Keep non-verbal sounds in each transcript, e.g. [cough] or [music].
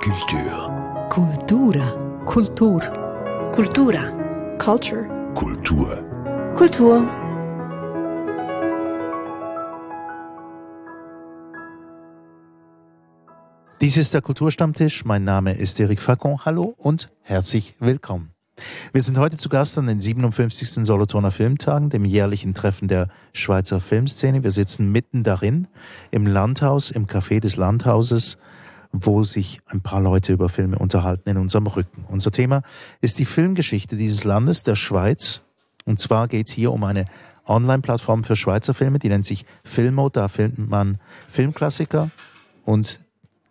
Culture. Cultura. Kultur. Cultura. Culture. Kultur. Kultur. Dies ist der Kulturstammtisch. Mein Name ist Eric Facon. Hallo und herzlich willkommen. Wir sind heute zu Gast an den 57. Solothurner Filmtagen, dem jährlichen Treffen der Schweizer Filmszene. Wir sitzen mitten darin, im Landhaus, im Café des Landhauses, wo sich ein paar Leute über Filme unterhalten in unserem Rücken. Unser Thema ist die Filmgeschichte dieses Landes, der Schweiz. Und zwar geht es hier um eine Online-Plattform für Schweizer Filme, die nennt sich Filmo. Da findet man Filmklassiker und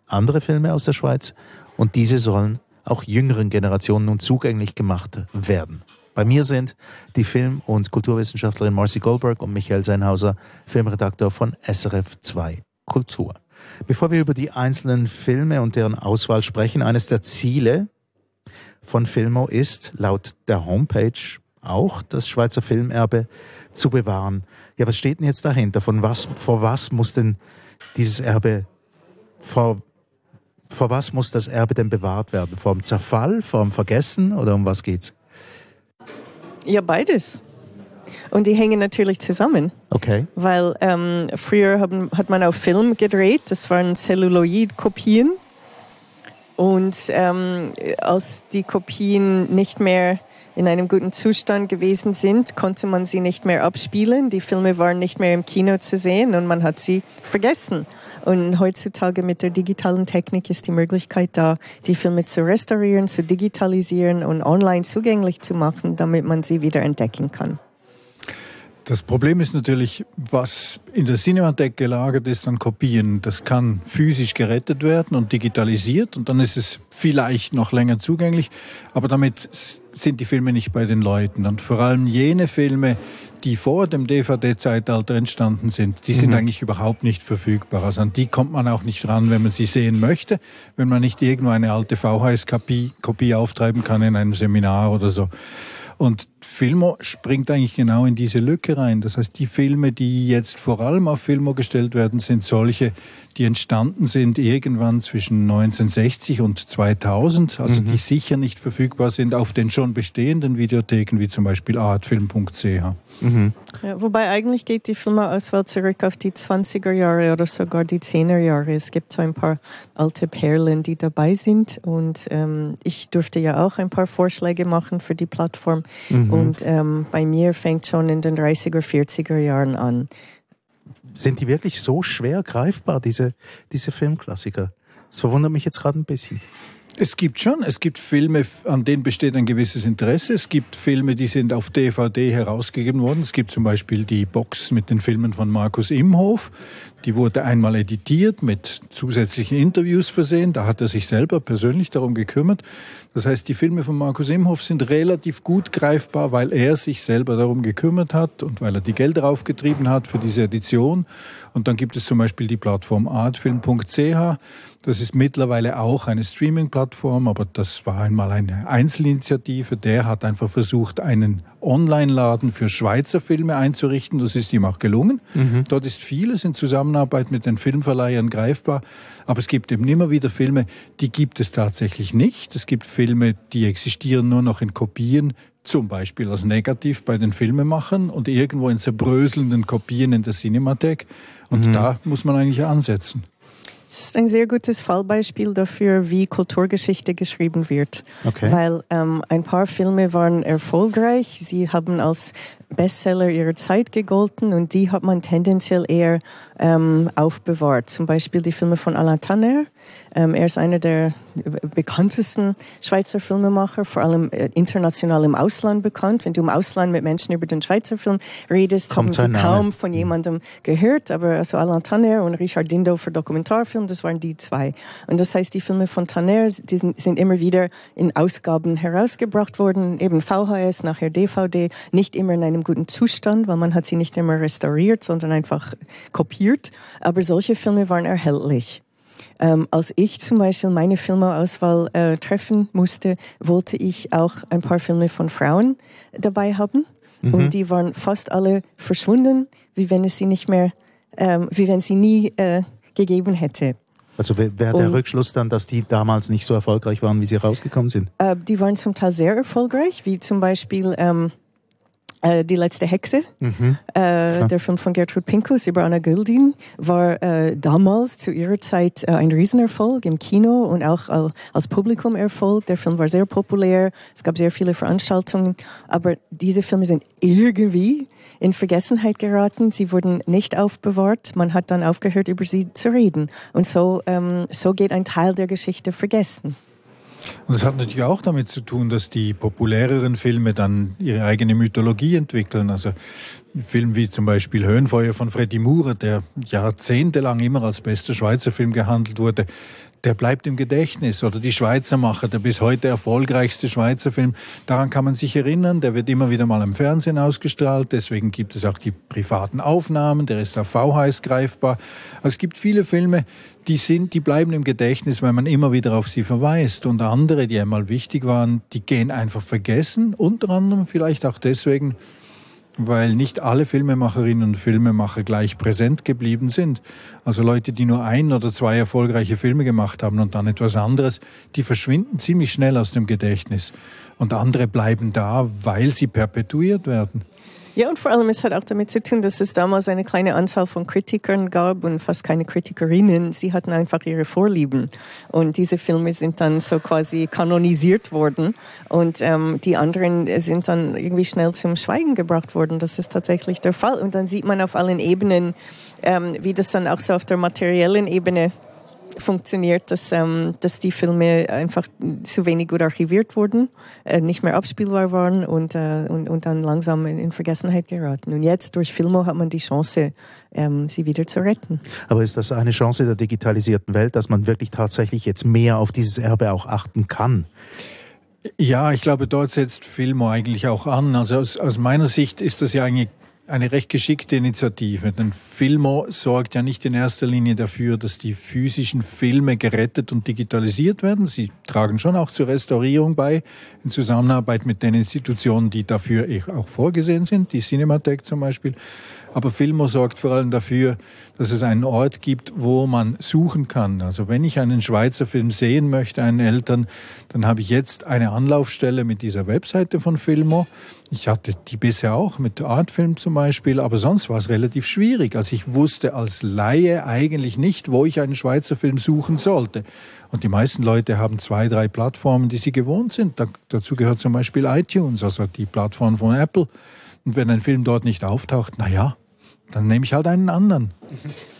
andere Filme aus der Schweiz. Und diese sollen auch jüngeren Generationen nun zugänglich gemacht werden. Bei mir sind die Film- und Kulturwissenschaftlerin Marcy Goldberg und Michael Seinhauser, Filmredakteur von SRF 2 Kultur. Bevor wir über die einzelnen Filme und deren Auswahl sprechen, eines der Ziele von Filmo ist, laut der Homepage auch, das Schweizer Filmerbe zu bewahren. Ja, was steht denn jetzt dahinter? Von was, vor was muss denn dieses Erbe, vor vor was muss das Erbe denn bewahrt werden? Vor dem Zerfall, vor dem Vergessen oder um was geht's? Ja, beides. Und die hängen natürlich zusammen. Okay. Weil ähm, früher haben, hat man auf Film gedreht, das waren Celluloid-Kopien. Und ähm, als die Kopien nicht mehr in einem guten Zustand gewesen sind, konnte man sie nicht mehr abspielen. Die Filme waren nicht mehr im Kino zu sehen und man hat sie vergessen. Und heutzutage mit der digitalen Technik ist die Möglichkeit da, die Filme zu restaurieren, zu digitalisieren und online zugänglich zu machen, damit man sie wieder entdecken kann. Das Problem ist natürlich, was in der Cinemathek gelagert ist an Kopien, das kann physisch gerettet werden und digitalisiert und dann ist es vielleicht noch länger zugänglich, aber damit sind die Filme nicht bei den Leuten. Und vor allem jene Filme, die vor dem DVD-Zeitalter entstanden sind, die sind mhm. eigentlich überhaupt nicht verfügbar. Also an die kommt man auch nicht ran, wenn man sie sehen möchte, wenn man nicht irgendwo eine alte VHS-Kopie auftreiben kann in einem Seminar oder so. Und Filmo springt eigentlich genau in diese Lücke rein. Das heißt, die Filme, die jetzt vor allem auf Filmo gestellt werden, sind solche, die entstanden sind irgendwann zwischen 1960 und 2000, also mhm. die sicher nicht verfügbar sind auf den schon bestehenden Videotheken, wie zum Beispiel artfilm.ch. Mhm. Ja, wobei eigentlich geht die Filmauswahl zurück auf die 20er Jahre oder sogar die 10er Jahre. Es gibt so ein paar alte Perlen, die dabei sind und ähm, ich durfte ja auch ein paar Vorschläge machen für die Plattform mhm. und ähm, bei mir fängt schon in den 30er, 40er Jahren an. Sind die wirklich so schwer greifbar, diese, diese Filmklassiker? Das verwundert mich jetzt gerade ein bisschen. Es gibt schon, es gibt Filme, an denen besteht ein gewisses Interesse. Es gibt Filme, die sind auf DVD herausgegeben worden. Es gibt zum Beispiel die Box mit den Filmen von Markus Imhof. Die wurde einmal editiert, mit zusätzlichen Interviews versehen. Da hat er sich selber persönlich darum gekümmert. Das heißt, die Filme von Markus Imhoff sind relativ gut greifbar, weil er sich selber darum gekümmert hat und weil er die Gelder aufgetrieben hat für diese Edition. Und dann gibt es zum Beispiel die Plattform artfilm.ch. Das ist mittlerweile auch eine Streaming-Plattform, aber das war einmal eine Einzelinitiative. Der hat einfach versucht, einen Online-Laden für Schweizer Filme einzurichten. Das ist ihm auch gelungen. Mhm. Dort ist vieles in Zusammenarbeit mit den Filmverleihern greifbar. Aber es gibt eben immer wieder Filme, die gibt es tatsächlich nicht. Es gibt Filme, die existieren nur noch in Kopien, zum Beispiel als negativ bei den Filmemachern und irgendwo in zerbröselnden Kopien in der Cinemathek. Und mhm. da muss man eigentlich ansetzen. Das ist ein sehr gutes Fallbeispiel dafür, wie Kulturgeschichte geschrieben wird. Okay. Weil ähm, ein paar Filme waren erfolgreich. Sie haben als Bestseller ihrer Zeit gegolten und die hat man tendenziell eher ähm, aufbewahrt. Zum Beispiel die Filme von Alain Tanner. Ähm, er ist einer der bekanntesten Schweizer Filmemacher, vor allem äh, international im Ausland bekannt. Wenn du im Ausland mit Menschen über den Schweizer Film redest, Kommt haben sie kaum von jemandem gehört. Aber also Alain Tanner und Richard Dindo für Dokumentarfilm, das waren die zwei. Und das heißt, die Filme von Tanner, die sind, sind immer wieder in Ausgaben herausgebracht worden, eben VHS, nachher DVD, nicht immer in einem guten Zustand, weil man hat sie nicht immer restauriert, sondern einfach kopiert. Aber solche Filme waren erhältlich. Ähm, als ich zum Beispiel meine Filmeauswahl äh, treffen musste, wollte ich auch ein paar Filme von Frauen dabei haben. Mhm. Und die waren fast alle verschwunden, wie wenn es sie nicht mehr, ähm, wie wenn sie nie äh, gegeben hätte. Also wäre der Rückschluss dann, dass die damals nicht so erfolgreich waren, wie sie rausgekommen sind? Äh, die waren zum Teil sehr erfolgreich, wie zum Beispiel ähm, äh, Die letzte Hexe, mhm. äh, der Film von Gertrud Pinkus über Anna Gildin, war äh, damals zu ihrer Zeit äh, ein Riesenerfolg im Kino und auch als Publikumerfolg. Der Film war sehr populär, es gab sehr viele Veranstaltungen, aber diese Filme sind irgendwie in Vergessenheit geraten. Sie wurden nicht aufbewahrt. Man hat dann aufgehört, über sie zu reden. Und so, ähm, so geht ein Teil der Geschichte vergessen. Und es hat natürlich auch damit zu tun, dass die populäreren Filme dann ihre eigene Mythologie entwickeln. Also Film wie zum Beispiel Höhenfeuer von Freddy Moore, der jahrzehntelang immer als bester Schweizer Film gehandelt wurde, der bleibt im Gedächtnis. Oder die Schweizer Macher, der bis heute erfolgreichste Schweizer Film, daran kann man sich erinnern, der wird immer wieder mal im Fernsehen ausgestrahlt, deswegen gibt es auch die privaten Aufnahmen, der ist auf VHS greifbar. Also es gibt viele Filme, die sind, die bleiben im Gedächtnis, weil man immer wieder auf sie verweist. Und andere, die einmal wichtig waren, die gehen einfach vergessen, unter anderem vielleicht auch deswegen, weil nicht alle Filmemacherinnen und Filmemacher gleich präsent geblieben sind. Also Leute, die nur ein oder zwei erfolgreiche Filme gemacht haben und dann etwas anderes, die verschwinden ziemlich schnell aus dem Gedächtnis. Und andere bleiben da, weil sie perpetuiert werden. Ja, und vor allem es hat auch damit zu tun, dass es damals eine kleine Anzahl von Kritikern gab und fast keine Kritikerinnen. Sie hatten einfach ihre Vorlieben. Und diese Filme sind dann so quasi kanonisiert worden. Und ähm, die anderen sind dann irgendwie schnell zum Schweigen gebracht worden. Das ist tatsächlich der Fall. Und dann sieht man auf allen Ebenen, ähm, wie das dann auch so auf der materiellen Ebene funktioniert, dass, ähm, dass die Filme einfach zu wenig gut archiviert wurden, äh, nicht mehr abspielbar waren und, äh, und, und dann langsam in, in, Vergessenheit geraten. Und jetzt durch Filmo hat man die Chance, ähm, sie wieder zu retten. Aber ist das eine Chance der digitalisierten Welt, dass man wirklich tatsächlich jetzt mehr auf dieses Erbe auch achten kann? Ja, ich glaube, dort setzt Filmo eigentlich auch an. Also aus, aus meiner Sicht ist das ja eigentlich eine recht geschickte Initiative. Denn Filmo sorgt ja nicht in erster Linie dafür, dass die physischen Filme gerettet und digitalisiert werden. Sie tragen schon auch zur Restaurierung bei, in Zusammenarbeit mit den Institutionen, die dafür auch vorgesehen sind, die Cinemathek zum Beispiel. Aber Filmo sorgt vor allem dafür, dass es einen Ort gibt, wo man suchen kann. Also wenn ich einen Schweizer Film sehen möchte, einen Eltern, dann habe ich jetzt eine Anlaufstelle mit dieser Webseite von Filmo. Ich hatte die bisher auch mit Artfilm zum Beispiel, aber sonst war es relativ schwierig. Also ich wusste als Laie eigentlich nicht, wo ich einen Schweizer Film suchen sollte. Und die meisten Leute haben zwei, drei Plattformen, die sie gewohnt sind. Da, dazu gehört zum Beispiel iTunes, also die Plattform von Apple. Und wenn ein Film dort nicht auftaucht, na ja, dann nehme ich halt einen anderen. [laughs]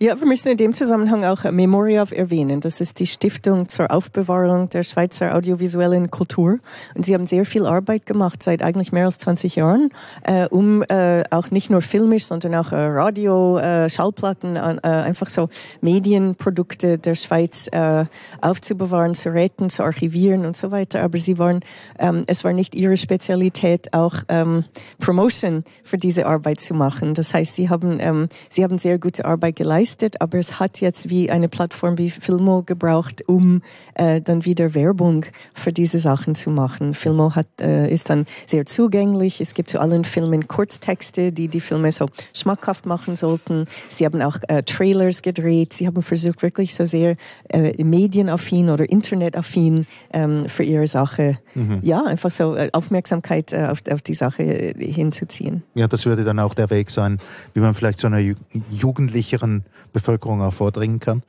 Ja, wir müssen in dem Zusammenhang auch Memoria erwähnen. Das ist die Stiftung zur Aufbewahrung der Schweizer audiovisuellen Kultur. Und sie haben sehr viel Arbeit gemacht, seit eigentlich mehr als 20 Jahren, äh, um äh, auch nicht nur filmisch, sondern auch äh, Radio, äh, Schallplatten, äh, einfach so Medienprodukte der Schweiz äh, aufzubewahren, zu retten, zu archivieren und so weiter. Aber sie waren, ähm, es war nicht ihre Spezialität, auch ähm, Promotion für diese Arbeit zu machen. Das heißt, sie haben, ähm, sie haben sehr gute Arbeit geleistet geleistet, aber es hat jetzt wie eine Plattform wie Filmo gebraucht, um äh, dann wieder Werbung für diese Sachen zu machen. Filmo hat, äh, ist dann sehr zugänglich. Es gibt zu allen Filmen Kurztexte, die die Filme so schmackhaft machen sollten. Sie haben auch äh, Trailers gedreht. Sie haben versucht, wirklich so sehr äh, medienaffin oder internetaffin ähm, für ihre Sache, mhm. ja, einfach so äh, Aufmerksamkeit äh, auf, auf die Sache äh, hinzuziehen. Ja, das würde dann auch der Weg sein, wie man vielleicht zu einer jugendlicheren Bevölkerung auch vordringen kann.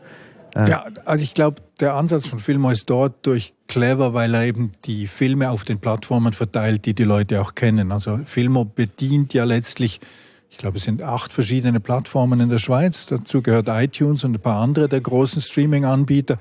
Äh ja, also ich glaube, der Ansatz von Filmo ist dort durch clever, weil er eben die Filme auf den Plattformen verteilt, die die Leute auch kennen. Also Filmo bedient ja letztlich, ich glaube, es sind acht verschiedene Plattformen in der Schweiz. Dazu gehört iTunes und ein paar andere der großen Streaming-Anbieter.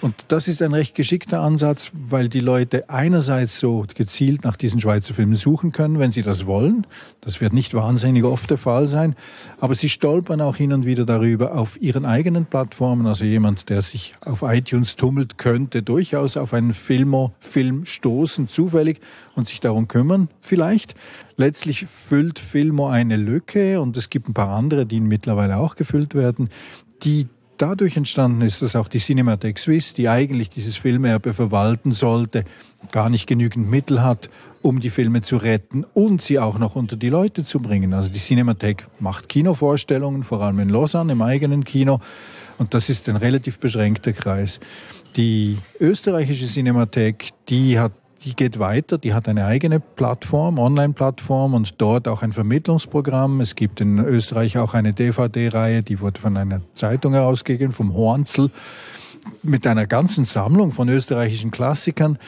Und das ist ein recht geschickter Ansatz, weil die Leute einerseits so gezielt nach diesen Schweizer Filmen suchen können, wenn sie das wollen. Das wird nicht wahnsinnig oft der Fall sein. Aber sie stolpern auch hin und wieder darüber auf ihren eigenen Plattformen. Also jemand, der sich auf iTunes tummelt, könnte durchaus auf einen Filmo-Film stoßen, zufällig, und sich darum kümmern, vielleicht. Letztlich füllt Filmo eine Lücke und es gibt ein paar andere, die mittlerweile auch gefüllt werden, die dadurch entstanden ist, dass auch die Cinematheque Suisse, die eigentlich dieses Filmerbe verwalten sollte, gar nicht genügend Mittel hat, um die Filme zu retten und sie auch noch unter die Leute zu bringen. Also die Cinematheque macht Kinovorstellungen, vor allem in Lausanne im eigenen Kino. Und das ist ein relativ beschränkter Kreis. Die österreichische Cinemathek, die hat die geht weiter, die hat eine eigene Plattform, Online-Plattform und dort auch ein Vermittlungsprogramm. Es gibt in Österreich auch eine DVD-Reihe, die wurde von einer Zeitung herausgegeben, vom Hornzel, mit einer ganzen Sammlung von österreichischen Klassikern.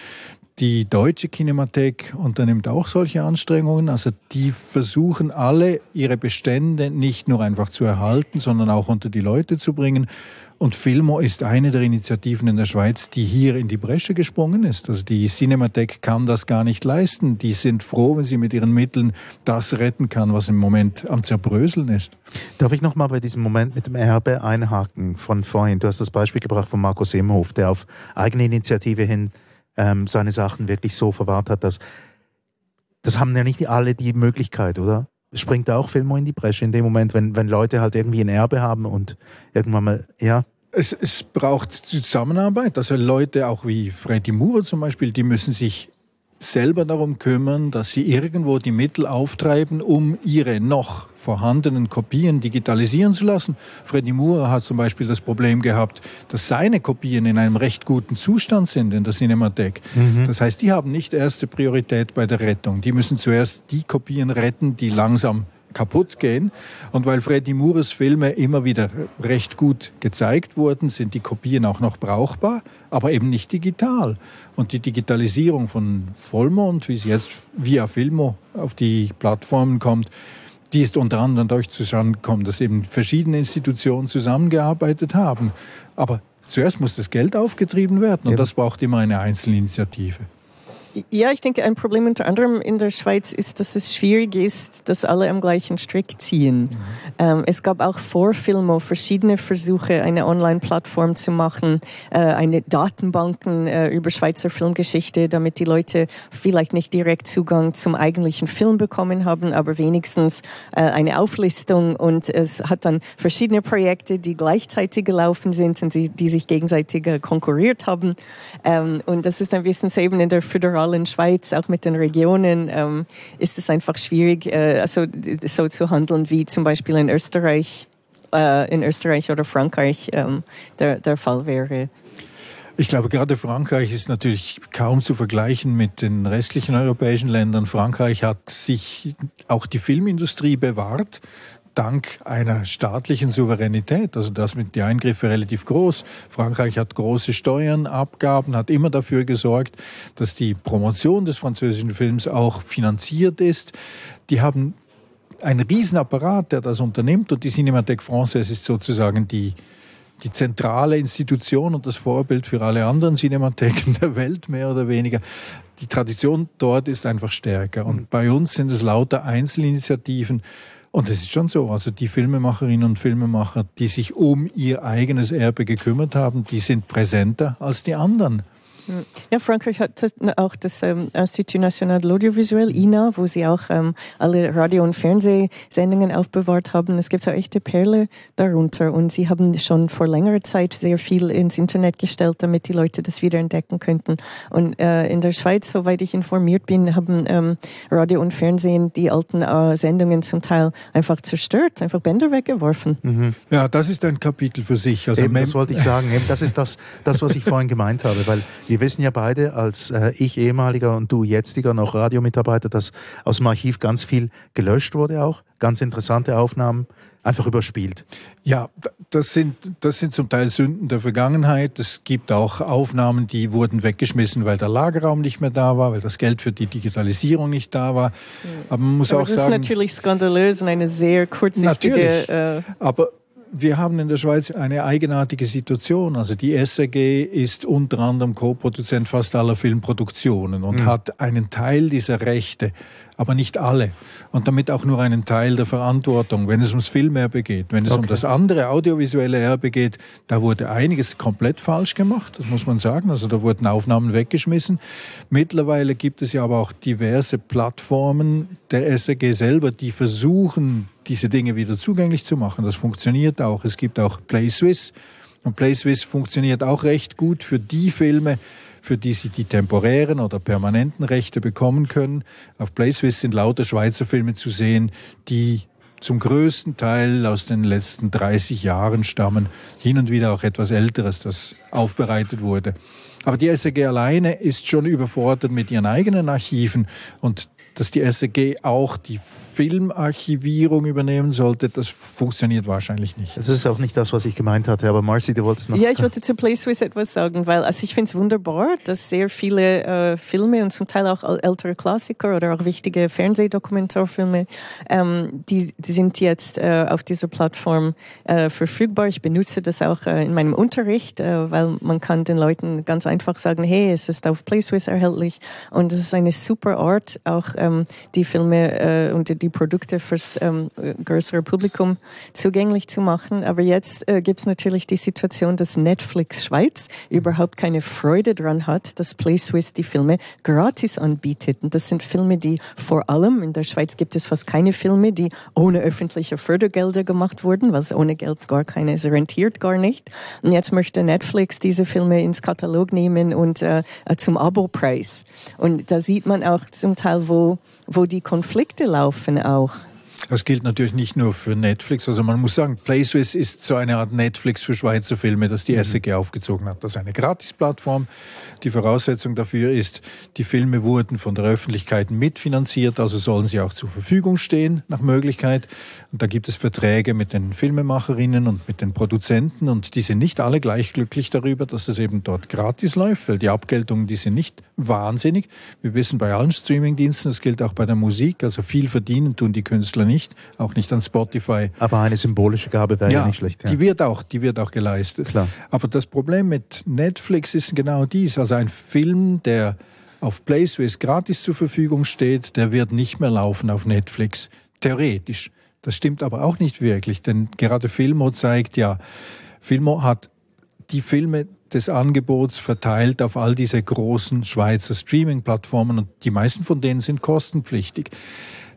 Die deutsche Kinemathek unternimmt auch solche Anstrengungen. Also die versuchen alle, ihre Bestände nicht nur einfach zu erhalten, sondern auch unter die Leute zu bringen. Und Filmo ist eine der Initiativen in der Schweiz, die hier in die Bresche gesprungen ist. Also die Cinemathek kann das gar nicht leisten. Die sind froh, wenn sie mit ihren Mitteln das retten kann, was im Moment am Zerbröseln ist. Darf ich nochmal bei diesem Moment mit dem Erbe einhaken von vorhin? Du hast das Beispiel gebracht von Markus Imhof, der auf eigene Initiative hin ähm, seine Sachen wirklich so verwahrt hat, dass das haben ja nicht alle die Möglichkeit, oder? Springt da auch Filmo in die Bresche in dem Moment, wenn, wenn Leute halt irgendwie ein Erbe haben und irgendwann mal, ja? Es, es braucht Zusammenarbeit. Also Leute auch wie Freddy Moore zum Beispiel, die müssen sich selber darum kümmern, dass sie irgendwo die Mittel auftreiben, um ihre noch vorhandenen Kopien digitalisieren zu lassen. Freddy Moore hat zum Beispiel das Problem gehabt, dass seine Kopien in einem recht guten Zustand sind in der Cinemathek. Mhm. Das heißt, die haben nicht erste Priorität bei der Rettung. Die müssen zuerst die Kopien retten, die langsam kaputt gehen. Und weil Freddy Moores Filme immer wieder recht gut gezeigt wurden, sind die Kopien auch noch brauchbar, aber eben nicht digital. Und die Digitalisierung von Vollmond, wie sie jetzt via Filmo auf die Plattformen kommt, die ist unter anderem dadurch zustande gekommen, dass eben verschiedene Institutionen zusammengearbeitet haben. Aber zuerst muss das Geld aufgetrieben werden und eben. das braucht immer eine Einzelinitiative. Ja, ich denke, ein Problem unter anderem in der Schweiz ist, dass es schwierig ist, dass alle am gleichen Strick ziehen. Mhm. Ähm, es gab auch vor Filmo verschiedene Versuche, eine Online-Plattform zu machen, äh, eine Datenbanken äh, über Schweizer Filmgeschichte, damit die Leute vielleicht nicht direkt Zugang zum eigentlichen Film bekommen haben, aber wenigstens äh, eine Auflistung. Und es hat dann verschiedene Projekte, die gleichzeitig gelaufen sind und die, die sich gegenseitig äh, konkurriert haben. Ähm, und das ist ein bisschen so eben in der Föderation in Schweiz, auch mit den Regionen, ähm, ist es einfach schwierig, äh, also, so zu handeln wie zum Beispiel in Österreich, äh, in Österreich oder Frankreich ähm, der, der Fall wäre. Ich glaube, gerade Frankreich ist natürlich kaum zu vergleichen mit den restlichen europäischen Ländern. Frankreich hat sich auch die Filmindustrie bewahrt dank einer staatlichen Souveränität. Also das sind die Eingriffe relativ groß. Frankreich hat große Steuern, Abgaben, hat immer dafür gesorgt, dass die Promotion des französischen Films auch finanziert ist. Die haben einen Riesenapparat, der das unternimmt und die Cinémathèque Française ist sozusagen die, die zentrale Institution und das Vorbild für alle anderen Cinematheken der Welt, mehr oder weniger. Die Tradition dort ist einfach stärker. Und bei uns sind es lauter Einzelinitiativen, und es ist schon so, also die Filmemacherinnen und Filmemacher, die sich um ihr eigenes Erbe gekümmert haben, die sind präsenter als die anderen. Ja, Frankreich hat auch das ähm, Institut National de l'Audiovisuel, INA, wo sie auch ähm, alle Radio- und Fernsehsendungen aufbewahrt haben. Es gibt so echte Perle darunter und sie haben schon vor längerer Zeit sehr viel ins Internet gestellt, damit die Leute das wieder entdecken könnten. Und äh, in der Schweiz, soweit ich informiert bin, haben ähm, Radio und Fernsehen die alten äh, Sendungen zum Teil einfach zerstört, einfach Bänder weggeworfen. Mhm. Ja, das ist ein Kapitel für sich. Also eben, das wollte ich sagen. Eben, das ist das, das, was ich vorhin gemeint habe, weil wir wissen ja beide, als äh, ich ehemaliger und du jetziger noch Radiomitarbeiter, dass aus dem Archiv ganz viel gelöscht wurde auch, ganz interessante Aufnahmen einfach überspielt. Ja, das sind, das sind zum Teil Sünden der Vergangenheit. Es gibt auch Aufnahmen, die wurden weggeschmissen, weil der Lagerraum nicht mehr da war, weil das Geld für die Digitalisierung nicht da war. Aber man muss aber auch das sagen... Das ist natürlich skandalös und eine sehr kurzsichtige... Natürlich, äh, aber wir haben in der Schweiz eine eigenartige Situation. Also die SAG ist unter anderem Co-Produzent fast aller Filmproduktionen und mhm. hat einen Teil dieser Rechte aber nicht alle. Und damit auch nur einen Teil der Verantwortung, wenn es ums Filmerbe geht. Wenn es okay. um das andere audiovisuelle Erbe geht, da wurde einiges komplett falsch gemacht, das muss man sagen. Also da wurden Aufnahmen weggeschmissen. Mittlerweile gibt es ja aber auch diverse Plattformen der SAG selber, die versuchen, diese Dinge wieder zugänglich zu machen. Das funktioniert auch. Es gibt auch Play Swiss Und PlaySwiss funktioniert auch recht gut für die Filme, für die sie die temporären oder permanenten Rechte bekommen können. Auf PlaySwiss sind lauter Schweizer Filme zu sehen, die zum größten Teil aus den letzten 30 Jahren stammen, hin und wieder auch etwas Älteres, das aufbereitet wurde. Aber die SEG alleine ist schon überfordert mit ihren eigenen Archiven und dass die SEG auch die Filmarchivierung übernehmen sollte, das funktioniert wahrscheinlich nicht. Das ist auch nicht das, was ich gemeint hatte, aber Marcy, du wolltest noch... Ja, ich wollte zu PlaySwiss etwas sagen, weil also ich finde es wunderbar, dass sehr viele äh, Filme und zum Teil auch ältere Klassiker oder auch wichtige Fernsehdokumentarfilme, ähm, die, die sind jetzt äh, auf dieser Plattform äh, verfügbar. Ich benutze das auch äh, in meinem Unterricht, äh, weil man kann den Leuten ganz einfach sagen, hey, es ist auf PlaySwiss erhältlich und es ist eine super Art, auch ähm, die Filme äh, und die Produkte fürs ähm, größere Publikum zugänglich zu machen. Aber jetzt äh, gibt es natürlich die Situation, dass Netflix Schweiz überhaupt keine Freude daran hat, dass PlaySwiss die Filme gratis anbietet. Und das sind Filme, die vor allem in der Schweiz gibt es fast keine Filme, die ohne öffentliche Fördergelder gemacht wurden, was ohne Geld gar keine, es rentiert gar nicht. Und jetzt möchte Netflix diese Filme ins Katalog nehmen und äh, zum Abo-Preis. Und da sieht man auch zum Teil, wo wo die Konflikte laufen auch. Das gilt natürlich nicht nur für Netflix. Also man muss sagen, PlaySwiss ist so eine Art Netflix für Schweizer Filme, das die mhm. SEG aufgezogen hat. Das ist eine Gratisplattform. Die Voraussetzung dafür ist, die Filme wurden von der Öffentlichkeit mitfinanziert, also sollen sie auch zur Verfügung stehen nach Möglichkeit. Und da gibt es Verträge mit den Filmemacherinnen und mit den Produzenten und die sind nicht alle gleich glücklich darüber, dass es eben dort gratis läuft, weil die Abgeltungen, die sind nicht wahnsinnig. Wir wissen bei allen Streamingdiensten, das gilt auch bei der Musik, also viel verdienen tun die Künstler nicht nicht, auch nicht an Spotify. Aber eine symbolische Gabe wäre ja, ja nicht schlecht. Ja. Die wird auch, die wird auch geleistet. Klar. Aber das Problem mit Netflix ist genau dies. Also ein Film, der auf PlaySwiss gratis zur Verfügung steht, der wird nicht mehr laufen auf Netflix. Theoretisch. Das stimmt aber auch nicht wirklich, denn gerade Filmo zeigt ja, Filmo hat die Filme des Angebots verteilt auf all diese großen Schweizer Streaming-Plattformen und die meisten von denen sind kostenpflichtig.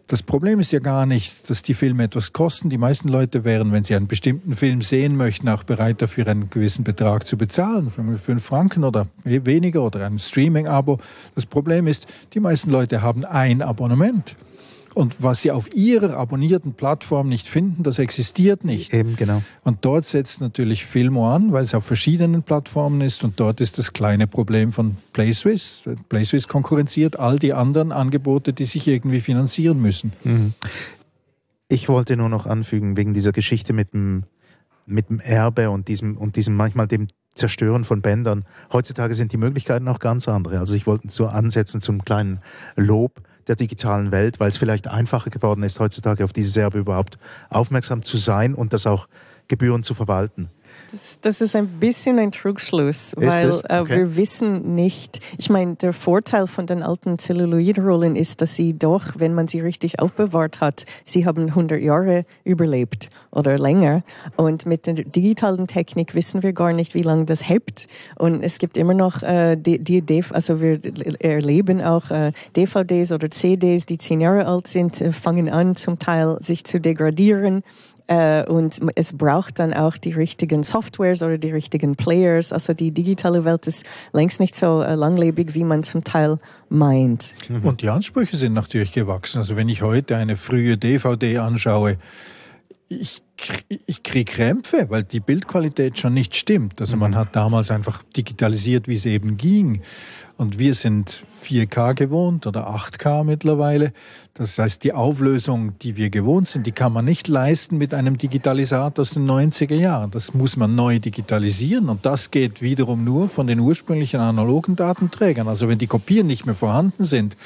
Das Problem ist ja gar nicht, dass die Filme etwas kosten. Die meisten Leute wären, wenn sie einen bestimmten Film sehen möchten, auch bereit dafür einen gewissen Betrag zu bezahlen. Fünf Franken oder weniger oder ein Streaming-Abo. Das Problem ist, die meisten Leute haben ein Abonnement. Und was sie auf ihrer abonnierten Plattform nicht finden, das existiert nicht. Eben, genau. Und dort setzt natürlich Filmo an, weil es auf verschiedenen Plattformen ist. Und dort ist das kleine Problem von PlaySwiss. PlaySwiss konkurrenziert all die anderen Angebote, die sich irgendwie finanzieren müssen. Mhm. Ich wollte nur noch anfügen, wegen dieser Geschichte mit dem, mit dem Erbe und diesem, und diesem manchmal dem Zerstören von Bändern. Heutzutage sind die Möglichkeiten auch ganz andere. Also ich wollte so ansetzen zum kleinen Lob der digitalen Welt, weil es vielleicht einfacher geworden ist, heutzutage auf diese Serbe überhaupt aufmerksam zu sein und das auch Gebühren zu verwalten. Das, das, ist ein bisschen ein Trugschluss, ist weil äh, okay. wir wissen nicht. Ich meine, der Vorteil von den alten Zelluloidrollen ist, dass sie doch, wenn man sie richtig aufbewahrt hat, sie haben 100 Jahre überlebt oder länger. Und mit der digitalen Technik wissen wir gar nicht, wie lange das hebt. Und es gibt immer noch äh, die, die also wir erleben auch äh, DVDs oder CDs, die zehn Jahre alt sind, äh, fangen an zum Teil sich zu degradieren äh, und es braucht dann auch die richtigen Softwares oder die richtigen Players. Also die digitale Welt ist längst nicht so äh, langlebig, wie man zum Teil meint. Mhm. Und die Ansprüche sind natürlich gewachsen. Also wenn ich heute eine frühe DVD anschaue, ich, ich kriege Krämpfe, weil die Bildqualität schon nicht stimmt. Also man mhm. hat damals einfach digitalisiert, wie es eben ging. Und wir sind 4K gewohnt oder 8K mittlerweile. Das heißt, die Auflösung, die wir gewohnt sind, die kann man nicht leisten mit einem Digitalisator aus den 90er Jahren. Das muss man neu digitalisieren und das geht wiederum nur von den ursprünglichen analogen Datenträgern. Also wenn die Kopien nicht mehr vorhanden sind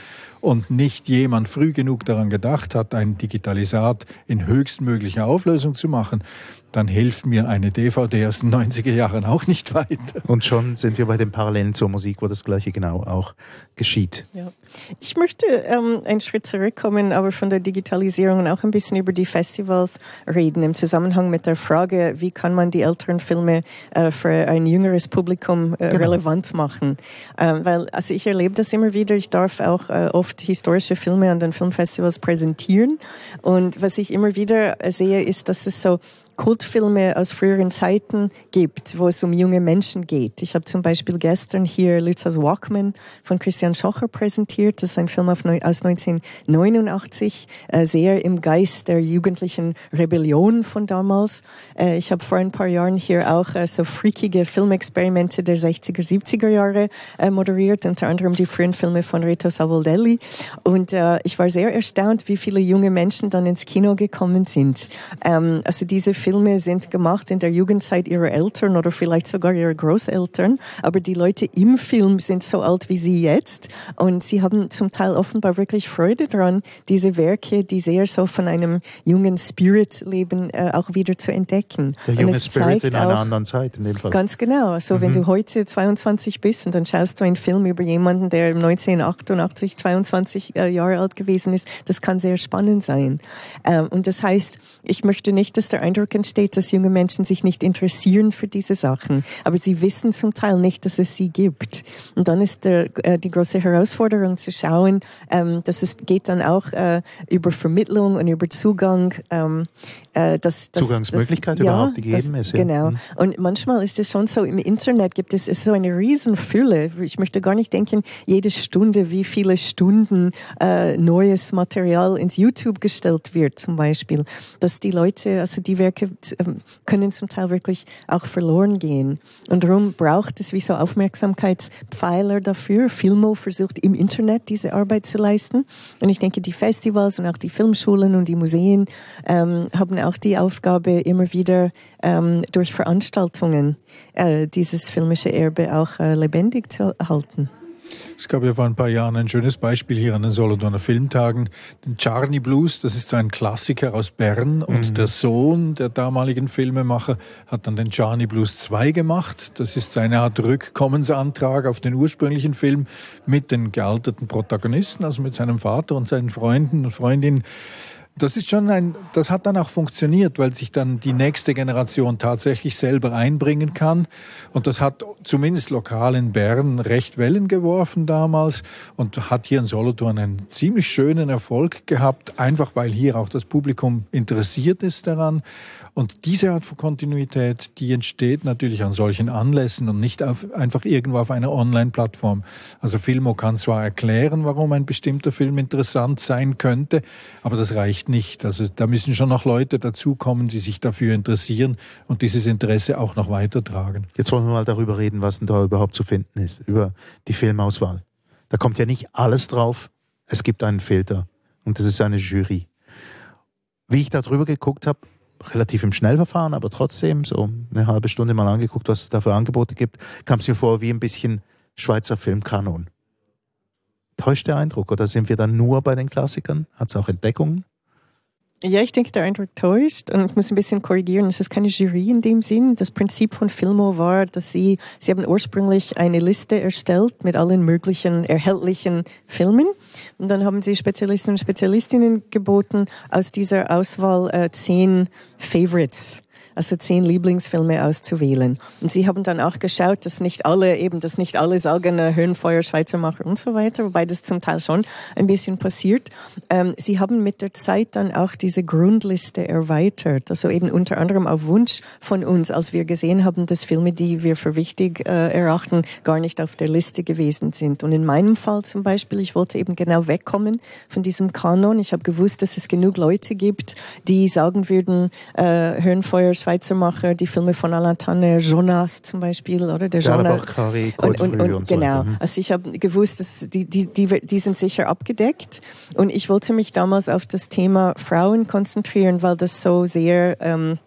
und nicht jemand früh genug daran gedacht hat, ein Digitalisat in höchstmöglicher Auflösung zu machen, dann hilft mir eine DVD aus den 90er Jahren auch nicht weiter. Und schon sind wir bei den Parallelen zur Musik, wo das Gleiche genau auch geschieht. Ja. Ich möchte ähm, einen Schritt zurückkommen, aber von der Digitalisierung auch ein bisschen über die Festivals reden, im Zusammenhang mit der Frage, wie kann man die älteren Filme äh, für ein jüngeres Publikum äh, genau. relevant machen. Ähm, weil, also ich erlebe das immer wieder, ich darf auch äh, oft historische Filme an den Filmfestivals präsentieren und was ich immer wieder sehe, ist, dass es so Kultfilme aus früheren Zeiten gibt, wo es um junge Menschen geht. Ich habe zum Beispiel gestern hier Lützers Walkman von Christian Schocher präsentiert. Das ist ein Film aus 1989, äh, sehr im Geist der jugendlichen Rebellion von damals. Äh, ich habe vor ein paar Jahren hier auch äh, so freakige Filmexperimente der 60er, 70er Jahre moderiert, unter anderem die frühen Filme von Reto Savoldelli. Und ich war sehr erstaunt, wie viele junge Menschen dann ins Kino gekommen sind. Ähm, also diese Filme sind gemacht in der Jugendzeit ihrer Eltern oder vielleicht sogar ihrer Großeltern, aber die Leute im Film sind so alt wie sie jetzt und sie haben zum Teil offenbar wirklich Freude daran, diese Werke, die sehr so von einem jungen Spirit leben, äh, auch wieder zu entdecken. Der junge Spirit in einer anderen Zeit in dem Fall. Ganz genau. Also mhm. wenn du heute 22 bist und dann schaust du einen Film über jemanden, der 1988 22 äh, Jahre alt gewesen ist, das kann sehr spannend sein. Ähm, und das heißt, ich möchte nicht, dass der Eindruck entsteht, dass junge Menschen sich nicht interessieren für diese Sachen, aber sie wissen zum Teil nicht, dass es sie gibt. Und dann ist der, äh, die große Herausforderung zu schauen, ähm, dass es geht dann auch äh, über Vermittlung und über Zugang. Ähm, äh, dass, dass, Zugangsmöglichkeit dass, überhaupt ja, gegeben das, ist. Ja. Genau. Mhm. Und manchmal ist es schon so, im Internet gibt es so eine Riesenfülle. Ich möchte gar nicht denken, jede Stunde, wie viele Stunden äh, neues Material ins YouTube gestellt wird, zum Beispiel. Dass die Leute, also die Werke ähm, können zum Teil wirklich auch verloren gehen. Und darum braucht es wie so Aufmerksamkeitspfeiler dafür. Filmo versucht im Internet diese Arbeit zu leisten. Und ich denke, die Festivals und auch die Filmschulen und die Museen ähm, haben auch die Aufgabe, immer wieder ähm, durch Veranstaltungen äh, dieses filmische Erbe auch äh, lebendig zu halten. Es gab ja vor ein paar Jahren ein schönes Beispiel hier an den Solothurner Filmtagen, den Charney Blues, das ist so ein Klassiker aus Bern und mhm. der Sohn der damaligen Filmemacher hat dann den Charney Blues 2 gemacht. Das ist eine Art Rückkommensantrag auf den ursprünglichen Film mit den gealterten Protagonisten, also mit seinem Vater und seinen Freunden und Freundinnen das ist schon ein, das hat dann auch funktioniert, weil sich dann die nächste Generation tatsächlich selber einbringen kann. Und das hat zumindest lokal in Bern recht Wellen geworfen damals und hat hier in Solothurn einen ziemlich schönen Erfolg gehabt, einfach weil hier auch das Publikum interessiert ist daran. Und diese Art von Kontinuität, die entsteht natürlich an solchen Anlässen und nicht auf, einfach irgendwo auf einer Online-Plattform. Also Filmo kann zwar erklären, warum ein bestimmter Film interessant sein könnte, aber das reicht nicht. Also da müssen schon noch Leute dazukommen, die sich dafür interessieren und dieses Interesse auch noch weitertragen. Jetzt wollen wir mal darüber reden, was denn da überhaupt zu finden ist, über die Filmauswahl. Da kommt ja nicht alles drauf. Es gibt einen Filter und das ist eine Jury. Wie ich da drüber geguckt habe, relativ im Schnellverfahren, aber trotzdem so eine halbe Stunde mal angeguckt, was es da für Angebote gibt, kam es mir vor wie ein bisschen Schweizer Filmkanon. Täuscht der Eindruck oder sind wir dann nur bei den Klassikern? Hat es auch Entdeckungen? Ja, ich denke, der Eindruck täuscht und ich muss ein bisschen korrigieren. Es ist keine Jury in dem Sinn. Das Prinzip von Filmo war, dass sie, sie haben ursprünglich eine Liste erstellt mit allen möglichen erhältlichen Filmen und dann haben sie Spezialisten und Spezialistinnen geboten, aus dieser Auswahl äh, zehn Favorites also zehn Lieblingsfilme auszuwählen. Und sie haben dann auch geschaut, dass nicht alle eben, dass nicht alle sagen, äh, Höhenfeuer, Schweizermacher und so weiter, wobei das zum Teil schon ein bisschen passiert. Ähm, sie haben mit der Zeit dann auch diese Grundliste erweitert, also eben unter anderem auf Wunsch von uns, als wir gesehen haben, dass Filme, die wir für wichtig äh, erachten, gar nicht auf der Liste gewesen sind. Und in meinem Fall zum Beispiel, ich wollte eben genau wegkommen von diesem Kanon. Ich habe gewusst, dass es genug Leute gibt, die sagen würden, äh, Höhenfeuer, Schweizer Macher, die Filme von Alain Tanner, Jonas zum Beispiel, oder? Der Jonas. Kari, und, und, und, und so genau. Mhm. Also ich habe gewusst, dass die, die, die, die sind sicher abgedeckt. Und ich wollte mich damals auf das Thema Frauen konzentrieren, weil das so sehr ähm,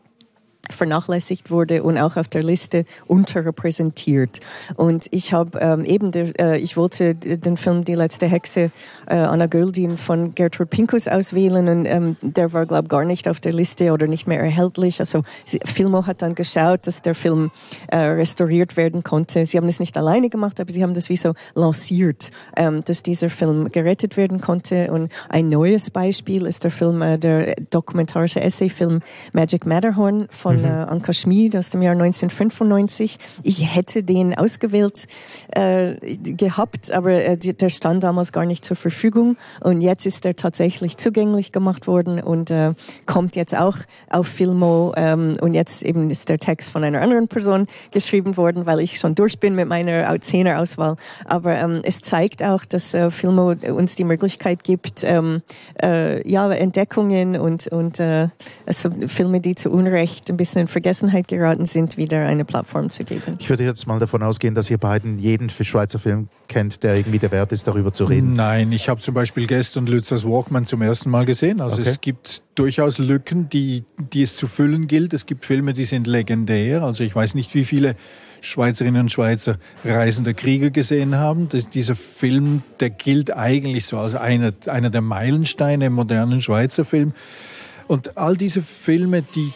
vernachlässigt wurde und auch auf der Liste unterrepräsentiert. Und ich habe ähm, eben, der, äh, ich wollte den Film Die letzte Hexe äh, Anna Göldin von Gertrud Pinkus auswählen und ähm, der war, glaube gar nicht auf der Liste oder nicht mehr erhältlich. Also Filmo hat dann geschaut, dass der Film äh, restauriert werden konnte. Sie haben es nicht alleine gemacht, aber sie haben das wie so lanciert, ähm, dass dieser Film gerettet werden konnte. Und ein neues Beispiel ist der Film, äh, der dokumentarische Essayfilm Magic Matterhorn von von äh, Anka Schmid aus dem Jahr 1995. Ich hätte den ausgewählt äh, gehabt, aber äh, der stand damals gar nicht zur Verfügung und jetzt ist er tatsächlich zugänglich gemacht worden und äh, kommt jetzt auch auf Filmo ähm, und jetzt eben ist der Text von einer anderen Person geschrieben worden, weil ich schon durch bin mit meiner Zehner-Auswahl. Aber ähm, es zeigt auch, dass äh, Filmo uns die Möglichkeit gibt, ähm, äh, ja, Entdeckungen und, und äh, also Filme, die zu Unrecht ein bisschen in Vergessenheit geraten sind, wieder eine Plattform zu geben. Ich würde jetzt mal davon ausgehen, dass ihr beiden jeden Schweizer Film kennt, der irgendwie der Wert ist, darüber zu reden. Nein, ich habe zum Beispiel Guest und Lützers Walkman zum ersten Mal gesehen. Also okay. es gibt durchaus Lücken, die, die es zu füllen gilt. Es gibt Filme, die sind legendär. Also ich weiß nicht, wie viele Schweizerinnen und Schweizer Reisende Krieger gesehen haben. Das, dieser Film, der gilt eigentlich so als einer, einer der Meilensteine im modernen Schweizer Film. Und all diese Filme, die,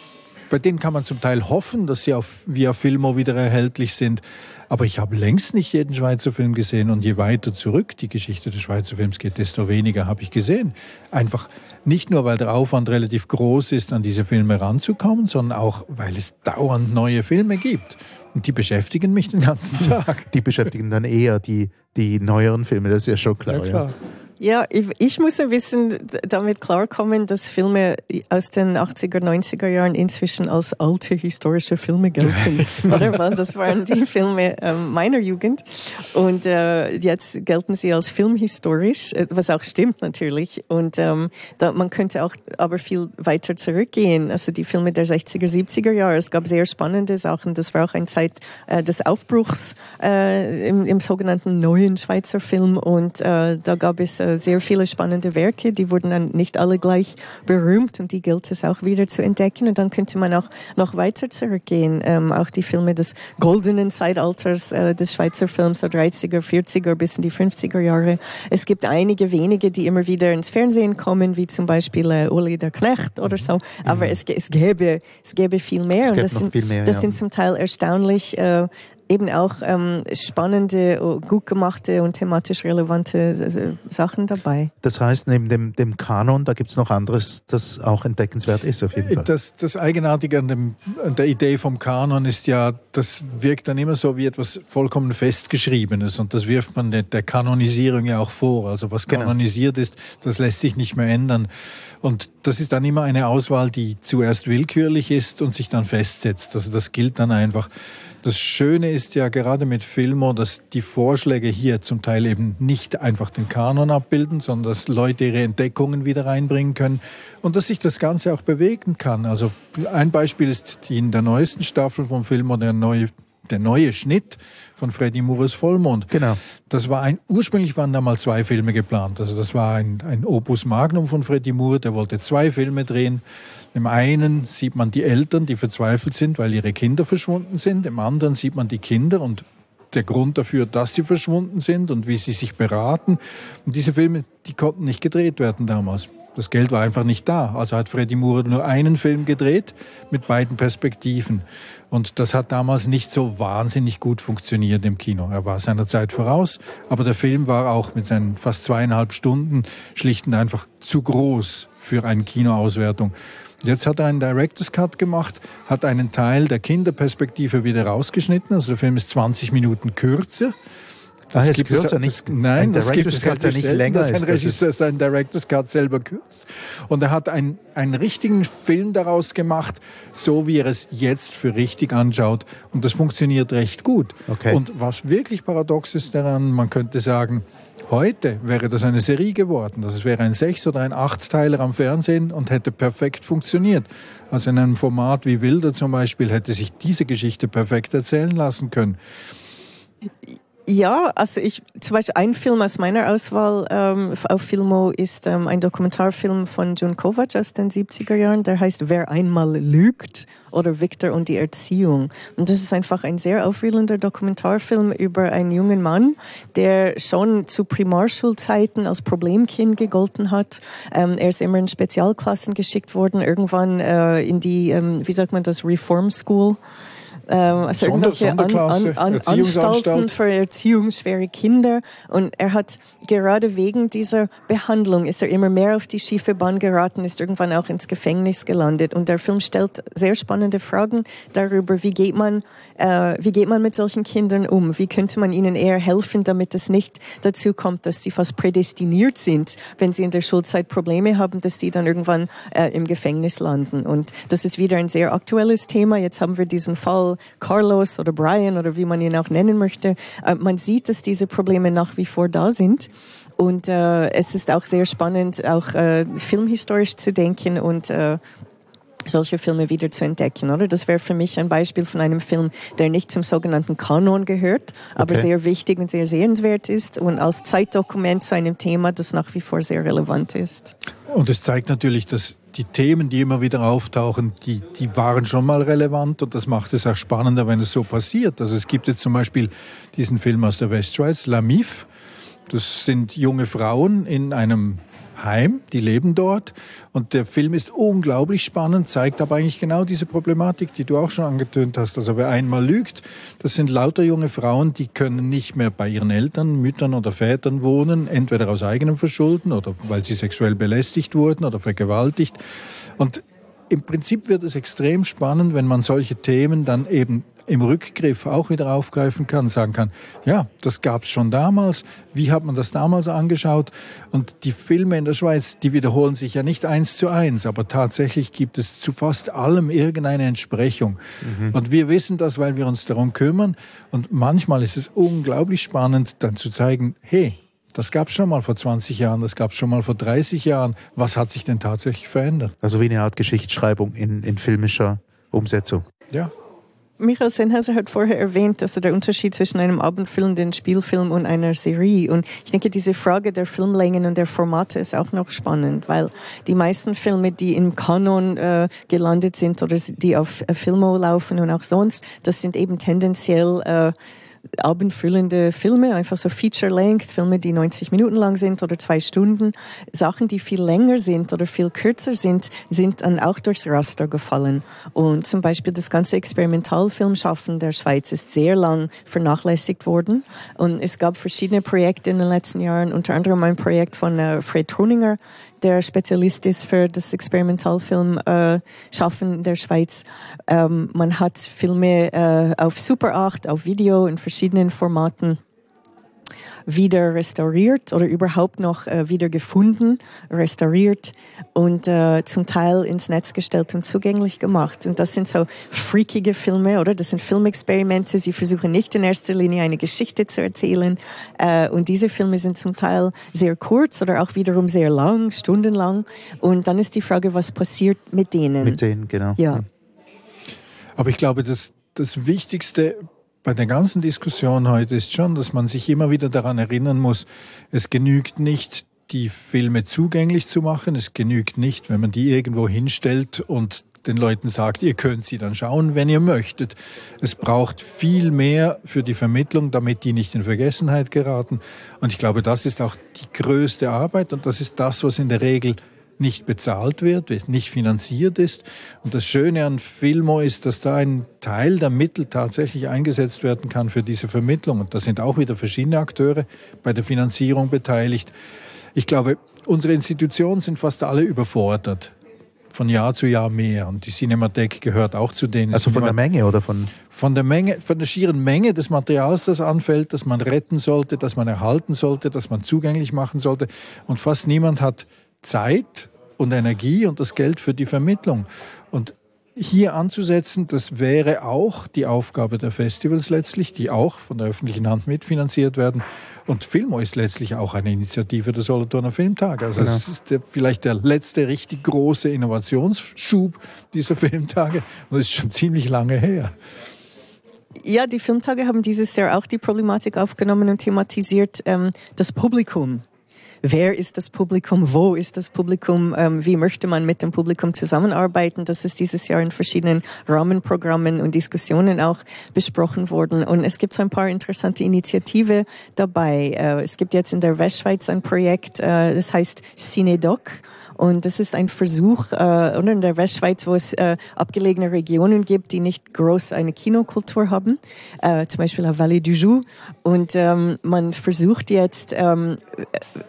bei denen kann man zum Teil hoffen, dass sie auf, via Filmo wieder erhältlich sind. Aber ich habe längst nicht jeden Schweizer Film gesehen. Und je weiter zurück die Geschichte des Schweizer Films geht, desto weniger habe ich gesehen. Einfach nicht nur, weil der Aufwand relativ groß ist, an diese Filme ranzukommen, sondern auch, weil es dauernd neue Filme gibt. Und die beschäftigen mich den ganzen [laughs] Tag. Die beschäftigen dann eher die, die neueren Filme, das ist ja schon klar. Ja, klar. Ja. Ja, ich, ich, muss ein bisschen damit klarkommen, dass Filme aus den 80er, 90er Jahren inzwischen als alte historische Filme gelten. [laughs] oder? Weil das waren die Filme äh, meiner Jugend. Und äh, jetzt gelten sie als filmhistorisch, äh, was auch stimmt natürlich. Und ähm, da, man könnte auch aber viel weiter zurückgehen. Also die Filme der 60er, 70er Jahre. Es gab sehr spannende Sachen. Das war auch eine Zeit äh, des Aufbruchs äh, im, im sogenannten neuen Schweizer Film. Und äh, da gab es äh, sehr viele spannende Werke, die wurden dann nicht alle gleich berühmt und die gilt es auch wieder zu entdecken und dann könnte man auch noch weiter zurückgehen. Ähm, auch die Filme des goldenen Zeitalters äh, des Schweizer Films, so 30er, 40er bis in die 50er Jahre. Es gibt einige wenige, die immer wieder ins Fernsehen kommen, wie zum Beispiel äh, Uli der Knecht oder so, aber mhm. es, es, gäbe, es gäbe viel mehr es und das, sind, mehr, das ja. sind zum Teil erstaunlich äh, eben auch ähm, spannende, oh, gut gemachte und thematisch relevante äh, Sachen dabei. Das heißt, neben dem, dem Kanon, da gibt es noch anderes, das auch entdeckenswert ist auf jeden Fall. Das, das Eigenartige an, dem, an der Idee vom Kanon ist ja, das wirkt dann immer so wie etwas vollkommen Festgeschriebenes und das wirft man der, der Kanonisierung ja auch vor. Also was genau. kanonisiert genau. ist, das lässt sich nicht mehr ändern. Und das ist dann immer eine Auswahl, die zuerst willkürlich ist und sich dann festsetzt. Also das gilt dann einfach. Das Schöne ist ja gerade mit Filmo, dass die Vorschläge hier zum Teil eben nicht einfach den Kanon abbilden, sondern dass Leute ihre Entdeckungen wieder reinbringen können und dass sich das Ganze auch bewegen kann. Also ein Beispiel ist die in der neuesten Staffel vom Filmo der neue der neue Schnitt von Freddy Moores Vollmond. Genau. Das war ein, ursprünglich waren da mal zwei Filme geplant. Also das war ein, ein Opus Magnum von Freddy Moore, der wollte zwei Filme drehen. Im einen sieht man die Eltern, die verzweifelt sind, weil ihre Kinder verschwunden sind. Im anderen sieht man die Kinder und der Grund dafür, dass sie verschwunden sind und wie sie sich beraten. Und diese Filme, die konnten nicht gedreht werden damals. Das Geld war einfach nicht da. Also hat Freddy Moore nur einen Film gedreht mit beiden Perspektiven. Und das hat damals nicht so wahnsinnig gut funktioniert im Kino. Er war seiner Zeit voraus, aber der Film war auch mit seinen fast zweieinhalb Stunden schlicht und einfach zu groß für eine Kinoauswertung. Jetzt hat er einen Director's Cut gemacht, hat einen Teil der Kinderperspektive wieder rausgeschnitten. Also der Film ist 20 Minuten kürzer. Das ah, es gibt kürzer, nicht, nein, das gibt es ja nicht länger dass ein Regisseur seinen Director's Cut selber kürzt. Und er hat ein, einen richtigen Film daraus gemacht, so wie er es jetzt für richtig anschaut. Und das funktioniert recht gut. Okay. Und was wirklich paradox ist daran, man könnte sagen, Heute wäre das eine Serie geworden. Das wäre ein Sechs- oder ein Achtteiler am Fernsehen und hätte perfekt funktioniert. Also in einem Format wie Wilder zum Beispiel hätte sich diese Geschichte perfekt erzählen lassen können. Ja, also ich zum Beispiel ein Film aus meiner Auswahl ähm, auf Filmo ist ähm, ein Dokumentarfilm von John Kovac aus den 70er Jahren, der heißt Wer einmal lügt oder Victor und die Erziehung. Und das ist einfach ein sehr aufwühlender Dokumentarfilm über einen jungen Mann, der schon zu Primarschulzeiten als Problemkind gegolten hat. Ähm, er ist immer in Spezialklassen geschickt worden, irgendwann äh, in die, ähm, wie sagt man das, Reform School ähm, also Sonder, irgendwelche an, an, an, Anstalten für erziehungsschwere Kinder. Und er hat gerade wegen dieser Behandlung ist er immer mehr auf die schiefe Bahn geraten, ist irgendwann auch ins Gefängnis gelandet. Und der Film stellt sehr spannende Fragen darüber, wie geht man, äh, wie geht man mit solchen Kindern um? Wie könnte man ihnen eher helfen, damit es nicht dazu kommt, dass sie fast prädestiniert sind, wenn sie in der Schulzeit Probleme haben, dass die dann irgendwann äh, im Gefängnis landen. Und das ist wieder ein sehr aktuelles Thema. Jetzt haben wir diesen Fall Carlos oder Brian oder wie man ihn auch nennen möchte. Äh, man sieht, dass diese Probleme nach wie vor da sind. Und äh, es ist auch sehr spannend, auch äh, filmhistorisch zu denken und äh, solche Filme wieder zu entdecken, oder? Das wäre für mich ein Beispiel von einem Film, der nicht zum sogenannten Kanon gehört, aber okay. sehr wichtig und sehr sehenswert ist und als Zeitdokument zu einem Thema, das nach wie vor sehr relevant ist. Und es zeigt natürlich, dass die Themen, die immer wieder auftauchen, die, die waren schon mal relevant und das macht es auch spannender, wenn es so passiert. Also es gibt jetzt zum Beispiel diesen Film aus der Westschweiz, La Mif. Das sind junge Frauen in einem heim, die leben dort. Und der Film ist unglaublich spannend, zeigt aber eigentlich genau diese Problematik, die du auch schon angetönt hast. Also wer einmal lügt, das sind lauter junge Frauen, die können nicht mehr bei ihren Eltern, Müttern oder Vätern wohnen, entweder aus eigenem Verschulden oder weil sie sexuell belästigt wurden oder vergewaltigt. Und im Prinzip wird es extrem spannend, wenn man solche Themen dann eben im Rückgriff auch wieder aufgreifen kann, sagen kann, ja, das gab es schon damals, wie hat man das damals angeschaut? Und die Filme in der Schweiz, die wiederholen sich ja nicht eins zu eins, aber tatsächlich gibt es zu fast allem irgendeine Entsprechung. Mhm. Und wir wissen das, weil wir uns darum kümmern. Und manchmal ist es unglaublich spannend, dann zu zeigen, hey, das gab es schon mal vor 20 Jahren, das gab es schon mal vor 30 Jahren. Was hat sich denn tatsächlich verändert? Also wie eine Art Geschichtsschreibung in, in filmischer Umsetzung. Ja. Michael Sennhauser hat vorher erwähnt, dass der Unterschied zwischen einem Abendfilm, den Spielfilm und einer Serie. Und ich denke, diese Frage der Filmlängen und der Formate ist auch noch spannend, weil die meisten Filme, die im Kanon äh, gelandet sind oder die auf äh, Filmo laufen und auch sonst, das sind eben tendenziell äh, abendfüllende Filme, einfach so Feature-Length, Filme, die 90 Minuten lang sind oder zwei Stunden. Sachen, die viel länger sind oder viel kürzer sind, sind dann auch durchs Raster gefallen. Und zum Beispiel das ganze Experimentalfilmschaffen der Schweiz ist sehr lang vernachlässigt worden. Und es gab verschiedene Projekte in den letzten Jahren, unter anderem ein Projekt von äh, Fred Truninger, der Spezialist ist für das Experimentalfilm äh, Schaffen in der Schweiz. Ähm, man hat Filme äh, auf Super 8, auf Video in verschiedenen Formaten wieder restauriert oder überhaupt noch äh, wieder gefunden, restauriert und äh, zum Teil ins Netz gestellt und zugänglich gemacht. Und das sind so freakige Filme, oder? Das sind Filmexperimente. Sie versuchen nicht in erster Linie eine Geschichte zu erzählen. Äh, und diese Filme sind zum Teil sehr kurz oder auch wiederum sehr lang, stundenlang. Und dann ist die Frage, was passiert mit denen? Mit denen, genau. Ja. Aber ich glaube, das, das Wichtigste bei der ganzen Diskussion heute ist schon, dass man sich immer wieder daran erinnern muss, es genügt nicht, die Filme zugänglich zu machen. Es genügt nicht, wenn man die irgendwo hinstellt und den Leuten sagt, ihr könnt sie dann schauen, wenn ihr möchtet. Es braucht viel mehr für die Vermittlung, damit die nicht in Vergessenheit geraten. Und ich glaube, das ist auch die größte Arbeit und das ist das, was in der Regel nicht bezahlt wird, nicht finanziert ist. Und das Schöne an Filmo ist, dass da ein Teil der Mittel tatsächlich eingesetzt werden kann für diese Vermittlung. Und da sind auch wieder verschiedene Akteure bei der Finanzierung beteiligt. Ich glaube, unsere Institutionen sind fast alle überfordert. Von Jahr zu Jahr mehr. Und die Cinemathek gehört auch zu denen. Also von der Menge oder von? Von der Menge, von der schieren Menge des Materials, das anfällt, das man retten sollte, das man erhalten sollte, das man zugänglich machen sollte. Und fast niemand hat Zeit und Energie und das Geld für die Vermittlung. Und hier anzusetzen, das wäre auch die Aufgabe der Festivals letztlich, die auch von der öffentlichen Hand mitfinanziert werden. Und Filmo ist letztlich auch eine Initiative der Solothurner Filmtage. Also genau. es ist der, vielleicht der letzte richtig große Innovationsschub dieser Filmtage. Und es ist schon ziemlich lange her. Ja, die Filmtage haben dieses Jahr auch die Problematik aufgenommen und thematisiert, ähm, das Publikum wer ist das Publikum, wo ist das Publikum, ähm, wie möchte man mit dem Publikum zusammenarbeiten. Das ist dieses Jahr in verschiedenen Rahmenprogrammen und Diskussionen auch besprochen worden. Und es gibt so ein paar interessante Initiative dabei. Äh, es gibt jetzt in der Westschweiz ein Projekt, äh, das heißt Cinedoc. Und das ist ein Versuch, äh, in der Westschweiz, wo es äh, abgelegene Regionen gibt, die nicht groß eine Kinokultur haben, äh, zum Beispiel la Vallée du Joux. Und ähm, man versucht jetzt, ähm,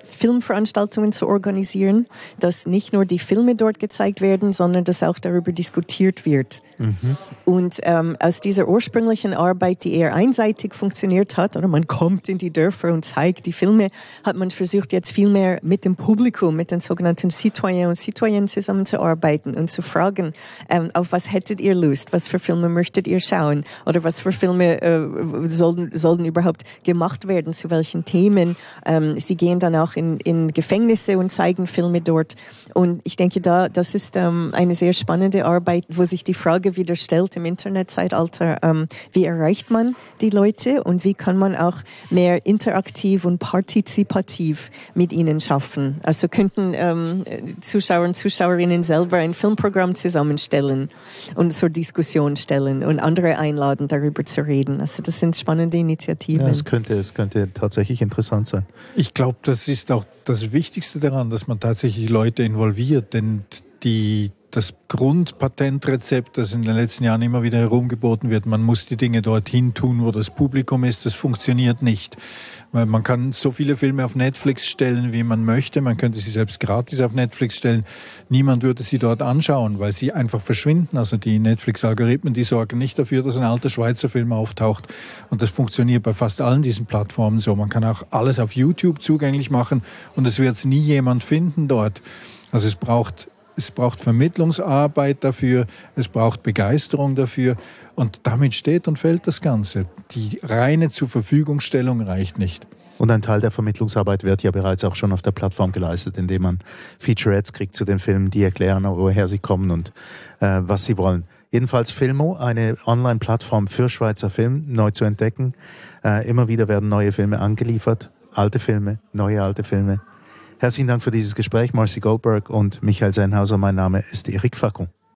Filmveranstaltungen zu organisieren, dass nicht nur die Filme dort gezeigt werden, sondern dass auch darüber diskutiert wird. Mhm. Und ähm, aus dieser ursprünglichen Arbeit, die eher einseitig funktioniert hat, oder man kommt in die Dörfer und zeigt die Filme, hat man versucht, jetzt viel mehr mit dem Publikum, mit den sogenannten Citoyens und Citoyennes zusammenzuarbeiten und zu fragen, ähm, auf was hättet ihr Lust, was für Filme möchtet ihr schauen oder was für Filme äh, sollten, sollten überhaupt gemacht werden, zu welchen Themen. Ähm, sie gehen dann auch in, in Gefängnisse und zeigen Filme dort. Und ich denke, da, das ist ähm, eine sehr spannende Arbeit, wo sich die Frage wieder stellt im Internetzeitalter, ähm, wie erreicht man die Leute und wie kann man auch mehr interaktiv und partizipativ mit ihnen schaffen. Also könnten ähm, Zuschauer und Zuschauerinnen selber ein Filmprogramm zusammenstellen und zur Diskussion stellen und andere einladen, darüber zu reden. Also das sind spannende Initiativen. Ja, es könnte, es könnte tatsächlich interessant sein. Ich glaube, das ist auch das Wichtigste daran, dass man tatsächlich Leute involviert, denn die, das Grundpatentrezept, das in den letzten Jahren immer wieder herumgeboten wird, man muss die Dinge dorthin tun, wo das Publikum ist, das funktioniert nicht. Weil man kann so viele Filme auf Netflix stellen, wie man möchte. Man könnte sie selbst gratis auf Netflix stellen. Niemand würde sie dort anschauen, weil sie einfach verschwinden. Also die Netflix-Algorithmen, die sorgen nicht dafür, dass ein alter Schweizer Film auftaucht. Und das funktioniert bei fast allen diesen Plattformen so. Man kann auch alles auf YouTube zugänglich machen und es wird nie jemand finden dort. Also es braucht es braucht Vermittlungsarbeit dafür, es braucht Begeisterung dafür und damit steht und fällt das Ganze. Die reine Zurverfügungstellung reicht nicht. Und ein Teil der Vermittlungsarbeit wird ja bereits auch schon auf der Plattform geleistet, indem man Featurettes kriegt zu den Filmen, die erklären, woher sie kommen und äh, was sie wollen. Jedenfalls Filmo, eine Online-Plattform für Schweizer Film, neu zu entdecken. Äh, immer wieder werden neue Filme angeliefert, alte Filme, neue alte Filme. Herzlichen Dank für dieses Gespräch, Marcy Goldberg und Michael Seinhauser. Mein Name ist Erik Fackung.